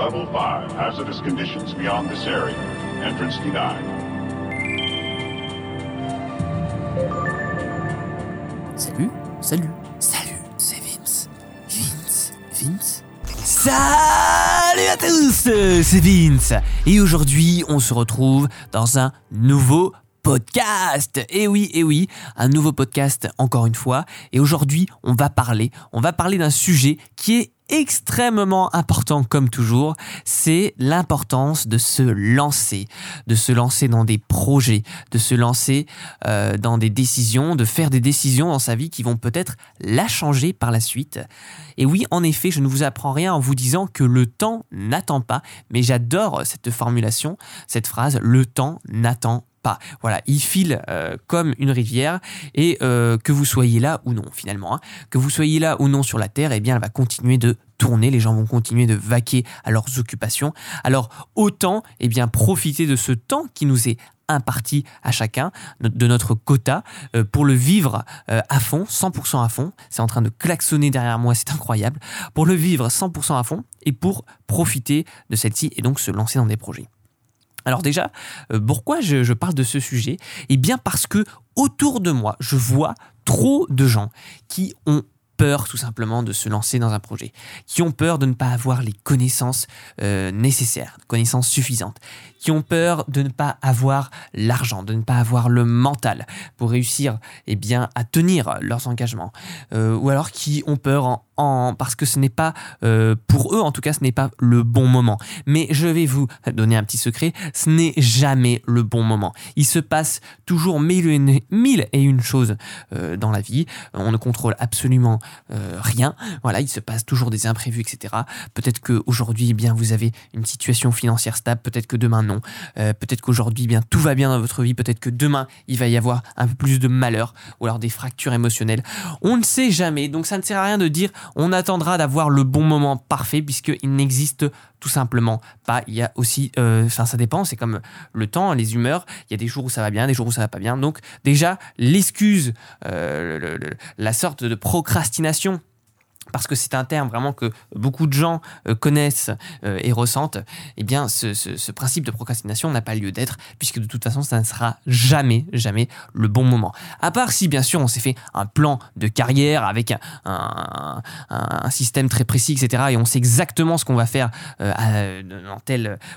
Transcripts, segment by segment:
Level 5, hazardous conditions beyond this area. Entrance denied. Salut, salut, salut, c'est Vince. Vince, Vince. Salut à tous, c'est Vince. Et aujourd'hui, on se retrouve dans un nouveau podcast. Et oui, et oui, un nouveau podcast encore une fois. Et aujourd'hui, on va parler, on va parler d'un sujet qui est extrêmement important comme toujours, c'est l'importance de se lancer, de se lancer dans des projets, de se lancer euh, dans des décisions, de faire des décisions dans sa vie qui vont peut-être la changer par la suite. Et oui, en effet, je ne vous apprends rien en vous disant que le temps n'attend pas, mais j'adore cette formulation, cette phrase, le temps n'attend pas. Voilà, il file euh, comme une rivière et euh, que vous soyez là ou non finalement, hein. que vous soyez là ou non sur la Terre, eh bien elle va continuer de tourner, les gens vont continuer de vaquer à leurs occupations. Alors autant eh bien profiter de ce temps qui nous est imparti à chacun de notre quota euh, pour le vivre à fond, 100% à fond. C'est en train de klaxonner derrière moi, c'est incroyable. Pour le vivre 100% à fond et pour profiter de celle-ci et donc se lancer dans des projets. Alors déjà, euh, pourquoi je, parle de ce sujet? Eh bien parce que autour de moi, je vois trop de gens qui ont peur tout simplement de se lancer dans un projet, qui ont peur de ne pas avoir les connaissances euh, nécessaires, connaissances suffisantes, qui ont peur de ne pas avoir l'argent, de ne pas avoir le mental pour réussir eh à tenir leurs engagements, euh, ou alors qui ont peur en, parce que ce n'est pas, euh, pour eux en tout cas, ce n'est pas le bon moment. Mais je vais vous donner un petit secret, ce n'est jamais le bon moment. Il se passe toujours mille et une, choses euh, dans la vie. On ne contrôle absolument euh, rien. Voilà, il se passe toujours des imprévus, etc. Peut-être qu'aujourd'hui, eh bien, vous avez une situation financière stable, peut-être que demain non. peut-être qu'aujourd'hui, eh bien, tout va bien dans votre vie, peut-être que demain, il va y avoir un peu plus de malheur ou alors des fractures émotionnelles. On ne sait jamais, donc ça ne sert à rien de dire on attendra d'avoir le bon moment parfait puisqu'il n'existe tout simplement pas. Il y a aussi, euh, enfin ça dépend, c'est comme le temps, les humeurs. Il y a des jours où ça va bien, des jours où ça va pas bien. Donc déjà l'excuse, euh, la sorte de procrastination parce que c'est un terme vraiment que beaucoup de gens euh, connaissent euh, et ressentent, eh bien, ce, principe de procrastination n'a pas lieu d'être, puisque de toute façon, ça ne sera jamais, jamais le bon moment. À part si, bien sûr, on s'est fait un plan de carrière avec un, système très précis, etc., et on sait exactement ce qu'on va faire euh,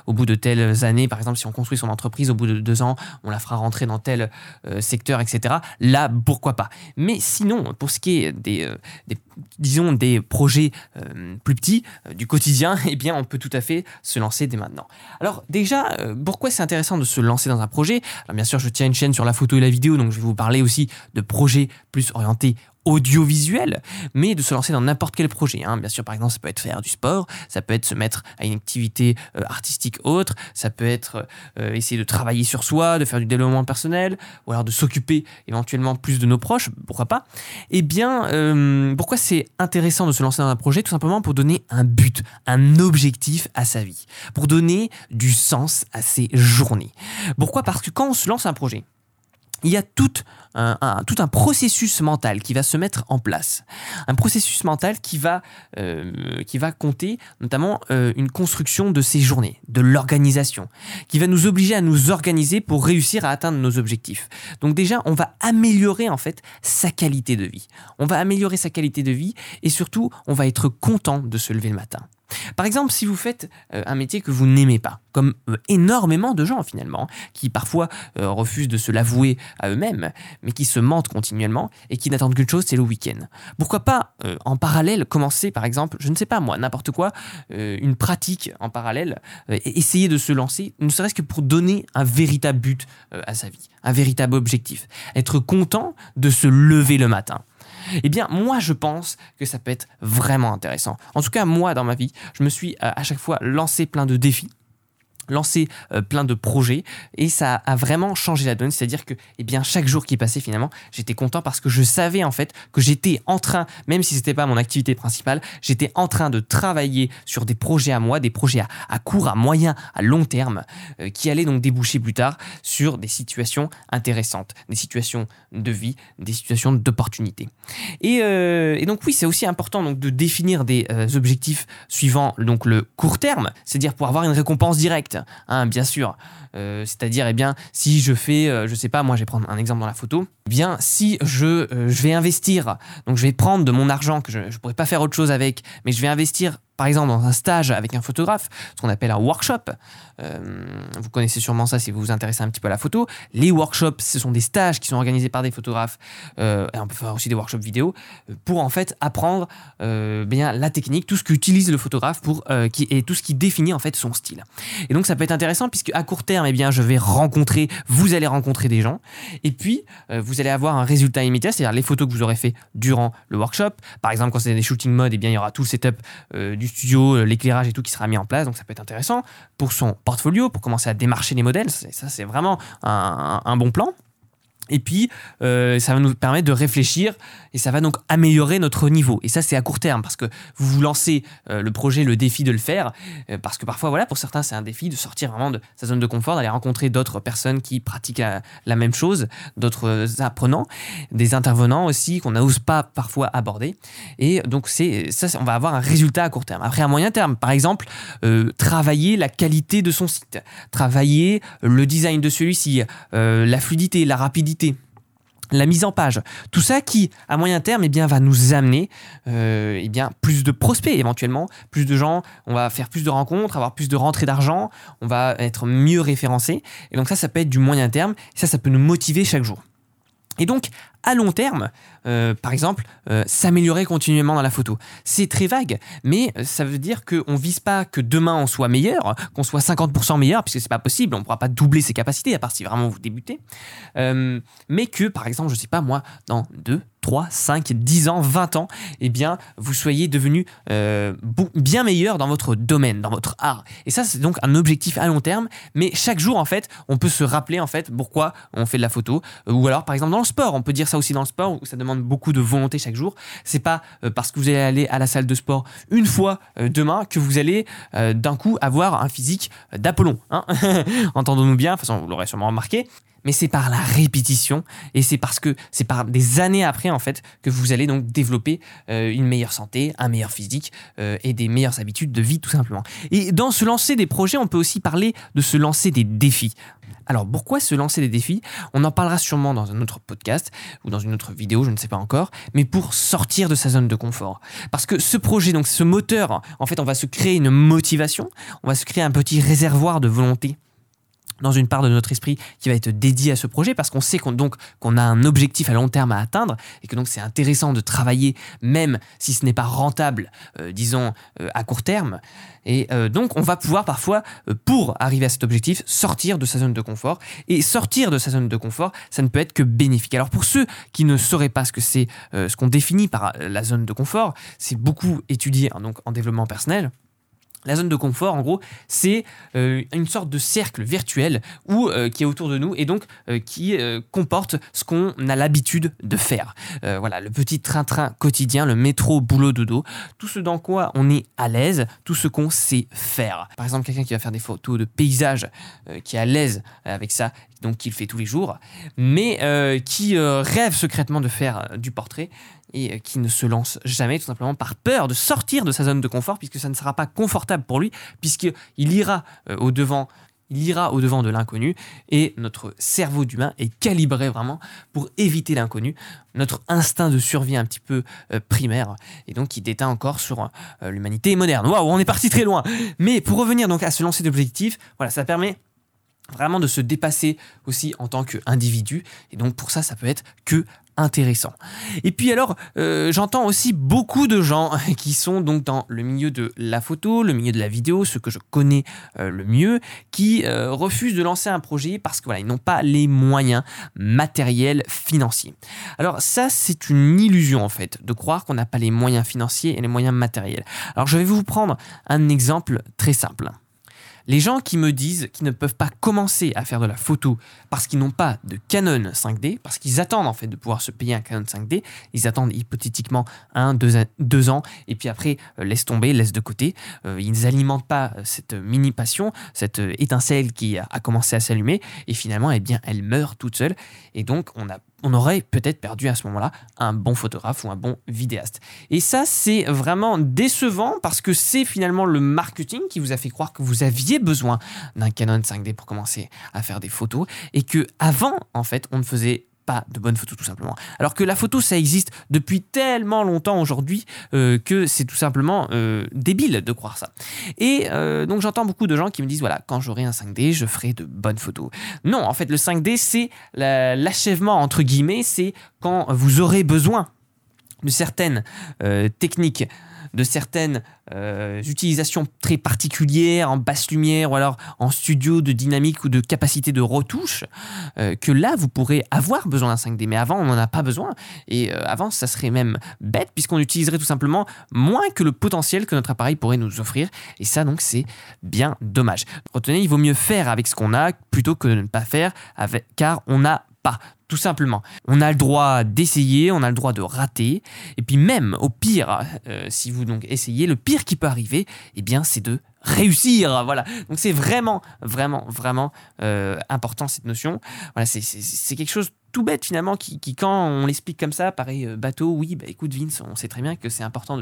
au bout de telles années. Par exemple, si on construit son entreprise, au bout de deux ans, on la fera rentrer dans tel secteur, etc. Là, pourquoi pas? Mais sinon, pour ce qui est des, des disons, des projets euh, plus petits euh, du quotidien, eh bien, on peut tout à fait se lancer dès maintenant. Alors déjà, euh, pourquoi c'est intéressant de se lancer dans un projet? Alors bien sûr, je tiens une chaîne sur la photo et la vidéo, donc je vais vous parler aussi de projets plus orientés audiovisuel, mais de se lancer dans n'importe quel projet. Hein. Bien sûr, par exemple, ça peut être faire du sport, ça peut être se mettre à une activité euh, artistique autre, ça peut être euh, essayer de travailler sur soi, de faire du développement personnel, ou alors de s'occuper éventuellement plus de nos proches, pourquoi pas. Eh bien, euh, pourquoi c'est intéressant de se lancer dans un projet? Tout simplement pour donner un but, un objectif à sa vie, pour donner du sens à ses journées. Pourquoi? Parce que quand on se lance un projet, il y a tout un, processus mental qui va se mettre en place. Un processus mental qui va, euh, qui va compter notamment euh, une construction de ces journées, de l'organisation, qui va nous obliger à nous organiser pour réussir à atteindre nos objectifs. Donc déjà, on va améliorer en fait sa qualité de vie. On va améliorer sa qualité de vie et surtout, on va être content de se lever le matin. Par exemple, si vous faites euh, un métier que vous n'aimez pas, comme euh, énormément de gens finalement, qui parfois euh, refusent de se l'avouer à eux-mêmes, mais qui se mentent continuellement et qui n'attendent qu'une chose, c'est le week-end. Pourquoi pas en parallèle commencer, par exemple, je ne sais pas moi, n'importe quoi, une pratique en parallèle, et essayer de se lancer, ne serait-ce que pour donner un véritable but à sa vie, un véritable objectif, être content de se lever le matin. Eh bien, moi, je pense que ça peut être vraiment intéressant. En tout cas, moi, dans ma vie, je me suis euh, à chaque fois lancé plein de défis lancé euh, plein de projets et ça a vraiment changé la donne. C'est à dire que eh bien chaque jour qui passait finalement j'étais content parce que je savais en fait que j'étais en train même si c'était pas mon activité principale j'étais en train de travailler sur des projets à moi des projets à, court à moyen à long terme euh, qui allaient donc déboucher plus tard sur des situations intéressantes des situations de vie des situations d'opportunité et, euh, et, donc oui c'est aussi important donc de définir des objectifs suivant donc le court terme c'est à dire pour avoir une récompense directe Hein, bien sûr. Euh, c'est-à-dire, eh bien, si je fais, euh, je sais pas, moi, je vais prendre un exemple dans la photo. Eh bien, si je, euh, je vais investir, donc je vais prendre de mon argent que je ne pourrais pas faire autre chose avec, mais je vais investir par exemple dans un stage avec un photographe, ce qu'on appelle un workshop. Euh, vous connaissez sûrement ça si vous vous intéressez un petit peu à la photo. Les workshops, ce sont des stages qui sont organisés par des photographes, euh, et on peut faire aussi des workshops vidéo, euh, pour en fait apprendre bien la technique, tout ce qu'utilise le photographe pour, qui, et tout ce qui définit en fait son style. Et donc ça peut être intéressant puisque à court terme, eh bien, je vais rencontrer, vous allez rencontrer des gens, et puis vous allez avoir un résultat immédiat, c'est-à-dire les photos que vous aurez fait durant le workshop. Par exemple, quand c'est des shooting mode, eh bien, il y aura tout le setup du studio, euh, l'éclairage et tout qui sera mis en place. Donc ça peut être intéressant pour son portfolio, pour commencer à démarcher les modèles. Ça, c'est vraiment un, bon plan. Et puis, euh, ça va nous permettre de réfléchir et ça va donc améliorer notre niveau. Et ça, c'est à court terme parce que vous vous lancez euh, le projet, le défi de le faire. Euh, parce que parfois, voilà, pour certains, c'est un défi de sortir vraiment de sa zone de confort, d'aller rencontrer d'autres personnes qui pratiquent la, même chose, d'autres apprenants, des intervenants aussi qu'on n'ose pas parfois aborder. Et donc, ça, on va avoir un résultat à court terme. Après, à moyen terme, par exemple, travailler la qualité de son site, travailler le design de celui-ci, la fluidité, la rapidité la mise en page, tout ça qui, à moyen terme, eh bien, va nous amener euh, eh bien, plus de prospects éventuellement, plus de gens, on va faire plus de rencontres, avoir plus de rentrées d'argent, on va être mieux référencé. Et donc ça, ça peut être du moyen terme, ça, ça peut nous motiver chaque jour. Et donc, à long terme, euh, par exemple, euh, s'améliorer continuellement dans la photo. C'est très vague, mais euh, ça veut dire qu'on ne vise pas que demain on soit meilleur, qu'on soit 50% meilleur, puisque c'est pas possible, on ne pourra pas doubler ses capacités, à part si vraiment vous débutez, mais que, par exemple, je ne sais pas moi, dans deux, 3, 5, 10 ans, 20 ans, eh bien, vous soyez devenu bien meilleur dans votre domaine, dans votre art. Et ça, c'est donc un objectif à long terme, mais chaque jour, en fait, on peut se rappeler, en fait, pourquoi on fait de la photo, ou alors, par exemple, dans le sport, on peut dire ça aussi dans le sport où ça demande beaucoup de volonté chaque jour. C'est pas euh, parce que vous allez aller à la salle de sport une fois euh, demain que vous allez euh, d'un coup avoir un physique d'Apollon. Hein Entendons-nous bien, de toute façon vous l'aurez sûrement remarqué mais c'est par la répétition et c'est parce que c'est par des années après en fait que vous allez donc développer une meilleure santé, un meilleur physique et des meilleures habitudes de vie tout simplement. Et dans se lancer des projets, on peut aussi parler de se lancer des défis. Alors pourquoi se lancer des défis? On en parlera sûrement dans un autre podcast ou dans une autre vidéo, je ne sais pas encore, mais pour sortir de sa zone de confort. Parce que ce projet, donc ce moteur, en fait on va se créer une motivation, on va se créer un petit réservoir de volonté dans une part de notre esprit qui va être dédiée à ce projet parce qu'on sait qu'on donc qu'on a un objectif à long terme à atteindre et que donc c'est intéressant de travailler même si ce n'est pas rentable euh, disons euh, à court terme. Et euh, donc on va pouvoir parfois pour arriver à cet objectif sortir de sa zone de confort. Et sortir de sa zone de confort ça ne peut être que bénéfique. Alors pour ceux qui ne sauraient pas ce que c'est ce qu'on définit par la zone de confort c'est beaucoup étudié hein, donc en développement personnel la zone de confort, en gros, c'est euh, une sorte de cercle virtuel euh, qui est autour de nous et donc euh, qui comporte ce qu'on a l'habitude de faire. voilà, le petit train-train quotidien, le métro, boulot, dodo, tout ce dans quoi on est à l'aise, tout ce qu'on sait faire. Par exemple, quelqu'un qui va faire des photos de paysages, qui est à l'aise avec ça, donc qu'il fait tous les jours, mais qui rêve secrètement de faire du portrait et qui ne se lance jamais tout simplement par peur de sortir de sa zone de confort puisque ça ne sera pas confortable pour lui puisqu'il ira euh, au devant il ira au devant de l'inconnu et notre cerveau d'humain est calibré vraiment pour éviter l'inconnu, notre instinct de survie un petit peu euh, primaire et donc qui déteint encore sur euh, l'humanité moderne. Waouh, on est parti très loin. Mais pour revenir donc à se lancer d'objectifs, voilà, ça permet vraiment de se dépasser aussi en tant qu'individu et donc pour ça ça peut être que intéressant. Et puis alors, euh, j'entends aussi beaucoup de gens qui sont donc dans le milieu de la photo, le milieu de la vidéo, ce que je connais euh, le mieux, qui euh, refusent de lancer un projet parce que voilà, ils n'ont pas les moyens matériels financiers. Alors ça, c'est une illusion en fait, de croire qu'on n'a pas les moyens financiers et les moyens matériels. Alors je vais vous prendre un exemple très simple. Les gens qui me disent qu'ils ne peuvent pas commencer à faire de la photo parce qu'ils n'ont pas de Canon 5D, parce qu'ils attendent en fait de pouvoir se payer un Canon 5D, ils attendent hypothétiquement un, deux, ans, et puis après euh, laissent tomber, laissent de côté. Euh, ils n'alimentent pas cette mini passion, cette étincelle qui a, commencé à s'allumer, et finalement, eh bien, elle meurt toute seule. Et donc, on a on aurait peut-être perdu à ce moment-là un bon photographe ou un bon vidéaste. Et ça, c'est vraiment décevant parce que c'est finalement le marketing qui vous a fait croire que vous aviez besoin d'un Canon 5D pour commencer à faire des photos et que avant, en fait, on ne faisait pas de bonnes photos tout simplement. Alors que la photo, ça existe depuis tellement longtemps aujourd'hui euh, que c'est tout simplement euh, débile de croire ça. Et euh, donc j'entends beaucoup de gens qui me disent, voilà, quand j'aurai un 5D, je ferai de bonnes photos. Non, en fait, le 5D, c'est l'achèvement, entre guillemets, c'est quand vous aurez besoin de certaines techniques de certaines euh, utilisations très particulières en basse lumière ou alors en studio de dynamique ou de capacité de retouche, euh, que là, vous pourrez avoir besoin d'un 5D. Mais avant, on n'en a pas besoin. Et euh, avant, ça serait même bête puisqu'on utiliserait tout simplement moins que le potentiel que notre appareil pourrait nous offrir. Et ça, donc, c'est bien dommage. Retenez, il vaut mieux faire avec ce qu'on a plutôt que de ne pas faire avec, car on n'a pas tout simplement. On a le droit d'essayer, on a le droit de rater, et puis même au pire, euh, si vous donc essayez, le pire qui peut arriver, eh bien c'est de réussir. Voilà. Donc c'est vraiment, vraiment, vraiment euh, important cette notion. Voilà, c'est quelque chose tout bête finalement qui, quand on l'explique comme ça paraît euh, bateau. Oui, bah écoute Vince, on sait très bien que c'est important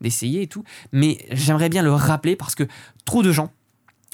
d'essayer et tout, mais j'aimerais bien le rappeler parce que trop de gens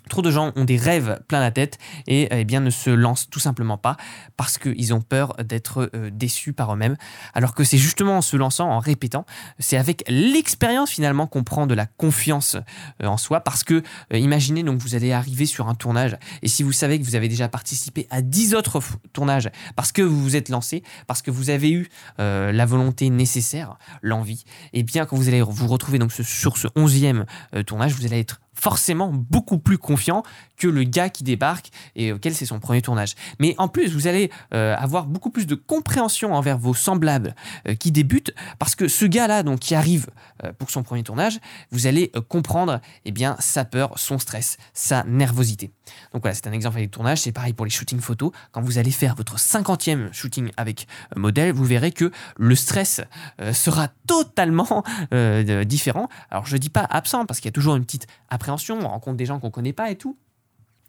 Trop de gens ont des rêves plein la tête et eh bien ne se lancent tout simplement pas parce qu'ils ont peur d'être euh, déçus par eux-mêmes. Alors que c'est justement en se lançant, en répétant, c'est avec l'expérience finalement qu'on prend de la confiance euh, en soi. Parce que euh, imaginez donc vous allez arriver sur un tournage et si vous savez que vous avez déjà participé à 10 autres tournages parce que vous vous êtes lancé, parce que vous avez eu la volonté nécessaire, l'envie, et bien quand vous allez vous retrouver donc sur ce 11e tournage, vous allez être forcément beaucoup plus confiant que le gars qui débarque et auquel c'est son premier tournage. Mais en plus, vous allez euh, avoir beaucoup plus de compréhension envers vos semblables euh, qui débutent parce que ce gars-là, donc qui arrive euh, pour son premier tournage, vous allez comprendre eh bien sa peur, son stress, sa nervosité. Donc voilà, c'est un exemple avec le tournage. C'est pareil pour les shootings photos. Quand vous allez faire votre 50e shooting avec modèle, vous verrez que le stress sera totalement différent. Alors je dis pas absent parce qu'il y a toujours une petite On rencontre des gens qu'on connaît pas et tout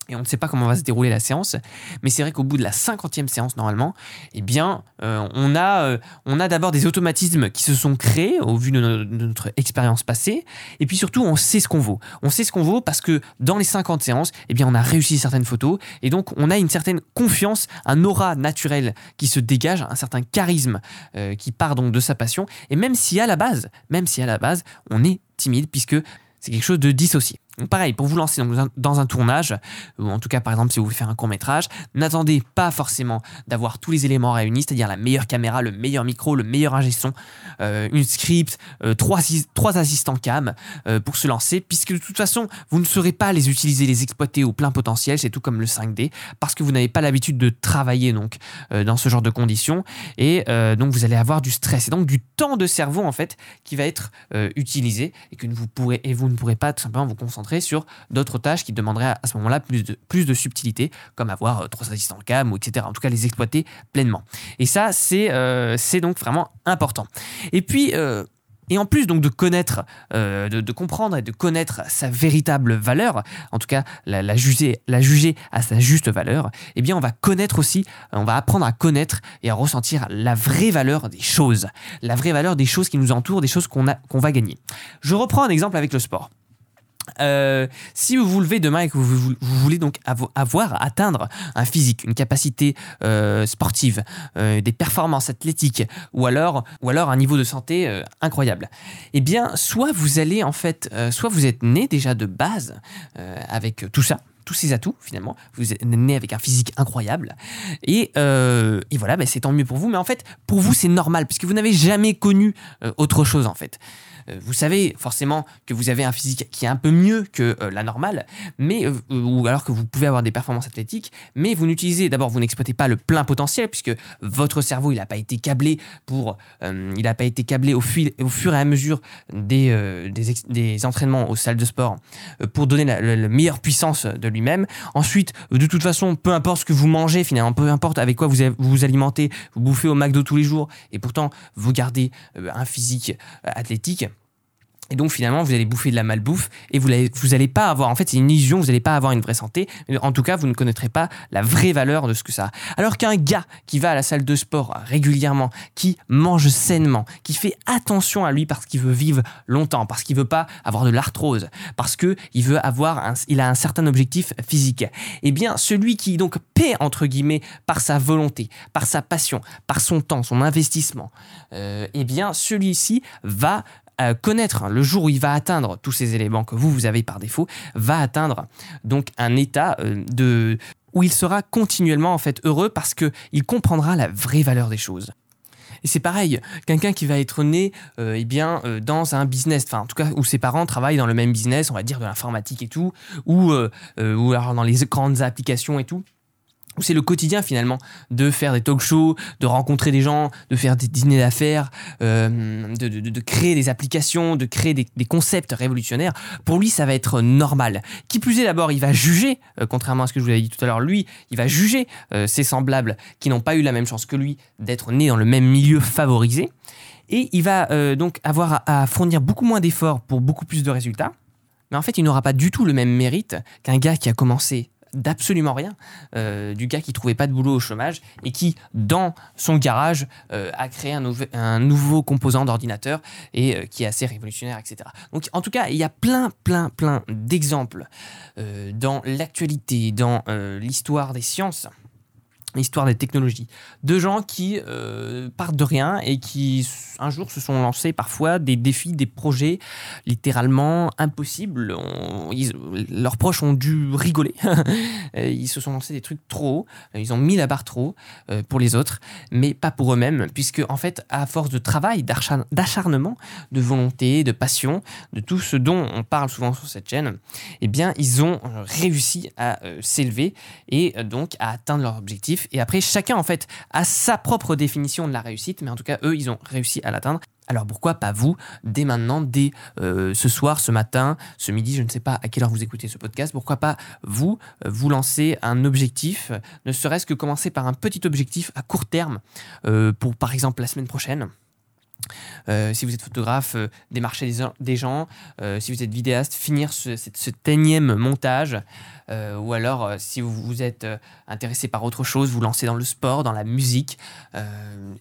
et on ne sait pas comment va se dérouler la séance. Mais c'est vrai qu'au bout de la cinquantième séance, normalement, eh bien, euh, on a, euh, a d'abord des automatismes qui se sont créés au vu de, notre expérience passée. Et puis surtout, on sait ce qu'on vaut. On sait ce qu'on vaut parce que dans les 50 séances, eh bien, on a réussi certaines photos. Et donc, on a une certaine confiance, un aura naturel qui se dégage, un certain charisme euh, qui part donc de sa passion. Et même si à la base, même si à la base, on est timide, puisque c'est quelque chose de dissocié. Pareil, pour vous lancer dans un, tournage, ou en tout cas par exemple si vous voulez faire un court métrage, n'attendez pas forcément d'avoir tous les éléments réunis, c'est-à-dire la meilleure caméra, le meilleur micro, le meilleur ingé son, euh, une script, euh, trois, trois, assistants cam euh, pour se lancer, puisque de toute façon vous ne saurez pas les utiliser, les exploiter au plein potentiel, c'est tout comme le 5D, parce que vous n'avez pas l'habitude de travailler donc dans ce genre de conditions, et donc vous allez avoir du stress et donc du temps de cerveau en fait qui va être utilisé et que vous pourrez et vous ne pourrez pas tout simplement vous concentrer sur d'autres tâches qui demanderaient à ce moment-là plus de, plus de subtilité, comme avoir euh, trois assistants cam, etc. En tout cas, les exploiter pleinement. Et ça, c'est euh, donc vraiment important. Et puis, euh, et en plus donc de connaître, de, comprendre et de connaître sa véritable valeur, en tout cas la, juger, la juger à sa juste valeur, eh bien on va connaître aussi, on va apprendre à connaître et à ressentir la vraie valeur des choses, la vraie valeur des choses qui nous entourent, des choses qu'on qu'on va gagner. Je reprends un exemple avec le sport. Euh, si vous vous levez demain et que vous, voulez donc avoir, atteindre un physique, une capacité euh, sportive, euh, des performances athlétiques, ou alors, ou alors un niveau de santé incroyable, eh bien, soit vous allez en fait, soit vous êtes né déjà de base avec tout ça, tous ces atouts finalement. Vous êtes né avec un physique incroyable. Et, et voilà, bah, c'est tant mieux pour vous. Mais en fait, pour vous, c'est normal, puisque vous n'avez jamais connu autre chose en fait. Euh, vous savez forcément que vous avez un physique qui est un peu mieux que euh, la normale, mais euh, ou alors que vous pouvez avoir des performances athlétiques, mais vous n'utilisez d'abord vous n'exploitez pas le plein potentiel puisque votre cerveau il n'a pas été câblé pour il n'a pas été câblé au, fur et à mesure des, des, des, entraînements aux salles de sport pour donner la, la, meilleure puissance de lui-même. Ensuite, de toute façon, peu importe ce que vous mangez finalement, peu importe avec quoi vous vous alimentez, vous bouffez au McDo tous les jours et pourtant vous gardez un physique athlétique. Et donc finalement, vous allez bouffer de la malbouffe et vous n'allez vous allez pas avoir, en fait, c'est une illusion, vous n'allez pas avoir une vraie santé. En tout cas, vous ne connaîtrez pas la vraie valeur de ce que ça a. Alors qu'un gars qui va à la salle de sport régulièrement, qui mange sainement, qui fait attention à lui parce qu'il veut vivre longtemps, parce qu'il veut pas avoir de l'arthrose, parce que il veut avoir, un, il a un certain objectif physique. Eh bien, celui qui donc paie entre guillemets par sa volonté, par sa passion, par son temps, son investissement, euh, eh bien, celui-ci va connaître le jour où il va atteindre tous ces éléments que vous, vous avez par défaut, va atteindre donc un état euh, de où il sera continuellement en fait heureux parce que il comprendra la vraie valeur des choses. Et c'est pareil, quelqu'un qui va être né euh, eh bien, euh, dans un business, enfin en tout cas où ses parents travaillent dans le même business, on va dire de l'informatique et tout, ou, ou alors dans les grandes applications et tout, c'est le quotidien finalement de faire des talk shows, de rencontrer des gens, de faire des dîners d'affaires, euh, de, créer des applications, de créer des, concepts révolutionnaires. Pour lui, ça va être normal. Qui plus est, d'abord, il va juger, euh, contrairement à ce que je vous avais dit tout à l'heure, lui, il va juger euh, ses semblables qui n'ont pas eu la même chance que lui d'être nés dans le même milieu favorisé. Et il va donc avoir à fournir beaucoup moins d'efforts pour beaucoup plus de résultats. Mais en fait, il n'aura pas du tout le même mérite qu'un gars qui a commencé d'absolument rien, euh, du gars qui trouvait pas de boulot au chômage et qui, dans son garage, euh, a créé un, nouveau composant d'ordinateur et euh, qui est assez révolutionnaire, etc. Donc, en tout cas, il y a plein, plein, plein d'exemples dans l'actualité, dans l'histoire des sciences l'histoire des technologies. De gens qui euh, partent de rien et qui un jour se sont lancés parfois des défis, des projets littéralement impossibles. leurs proches ont dû rigoler. ils se sont lancés des trucs trop hauts. Ils ont mis la barre trop euh, pour les autres, mais pas pour eux-mêmes, puisque en fait, à force de travail, d'acharnement, de volonté, de passion, de tout ce dont on parle souvent sur cette chaîne, eh bien, ils ont réussi à euh, s'élever et donc à atteindre leur objectif et après, chacun, en fait, a sa propre définition de la réussite, mais en tout cas, eux, ils ont réussi à l'atteindre. Alors pourquoi pas vous, dès maintenant, dès euh, ce soir, ce matin, ce midi, je ne sais pas à quelle heure vous écoutez ce podcast, pourquoi pas vous, euh, vous lancer un objectif, ne serait-ce que commencer par un petit objectif à court terme, euh, pour par exemple la semaine prochaine. Si vous êtes photographe, démarcher des, gens. si vous êtes vidéaste, finir ce, énième montage. Euh, ou alors euh, si vous, vous êtes euh, intéressé par autre chose, vous lancez dans le sport, dans la musique,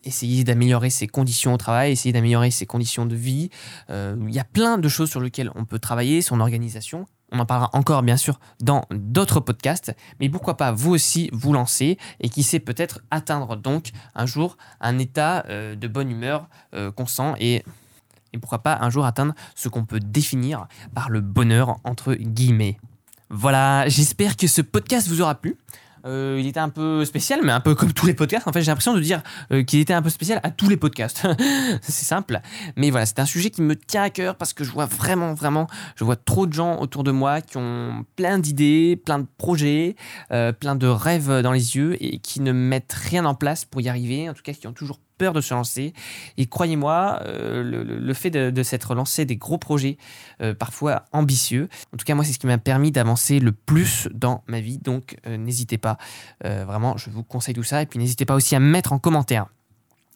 essayez d'améliorer ses conditions au travail, essayez d'améliorer ses conditions de vie. Il y a plein de choses sur lesquelles on peut travailler, son organisation. On en parlera encore bien sûr dans d'autres podcasts, mais pourquoi pas vous aussi vous lancer et qui sait peut-être atteindre donc un jour un état de bonne humeur constant et et pourquoi pas un jour atteindre ce qu'on peut définir par le bonheur entre guillemets. Voilà, j'espère que ce podcast vous aura plu. Euh, il était un peu spécial, mais un peu comme tous les podcasts. En fait, j'ai l'impression de dire euh, qu'il était un peu spécial à tous les podcasts. c'est simple. Mais voilà, c'est un sujet qui me tient à cœur parce que je vois vraiment, vraiment, je vois trop de gens autour de moi qui ont plein d'idées, plein de projets, euh, plein de rêves dans les yeux et qui ne mettent rien en place pour y arriver. En tout cas, qui ont toujours peur de se lancer. Et croyez-moi, euh, le, fait de, s'être lancé des gros projets, euh, parfois ambitieux, en tout cas moi c'est ce qui m'a permis d'avancer le plus dans ma vie. Donc euh, n'hésitez pas, vraiment, je vous conseille tout ça. Et puis n'hésitez pas aussi à mettre en commentaire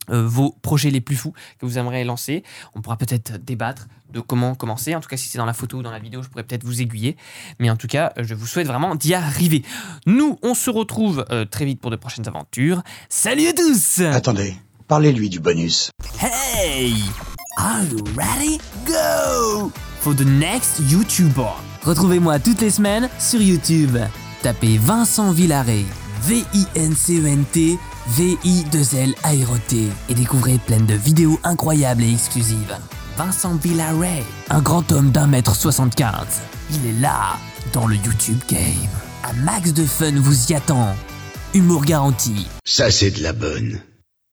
vos projets les plus fous que vous aimeriez lancer. On pourra peut-être débattre de comment commencer. En tout cas, si c'est dans la photo ou dans la vidéo, je pourrais peut-être vous aiguiller. Mais en tout cas, je vous souhaite vraiment d'y arriver. Nous, on se retrouve très vite pour de prochaines aventures. Salut à tous Attendez. Parlez-lui du bonus. Hey! Are you ready? Go! For the next YouTuber. Retrouvez-moi toutes les semaines sur YouTube. Tapez Vincent Villaret. V-I-N-C-E-N-T. V-I-2-L-A-R-O-T. Et découvrez plein de vidéos incroyables et exclusives. Vincent Villaret. Un grand homme d'un mètre 75. Il est là, dans le YouTube game. Un max de fun vous y attend. Humour garanti. Ça, c'est de la bonne.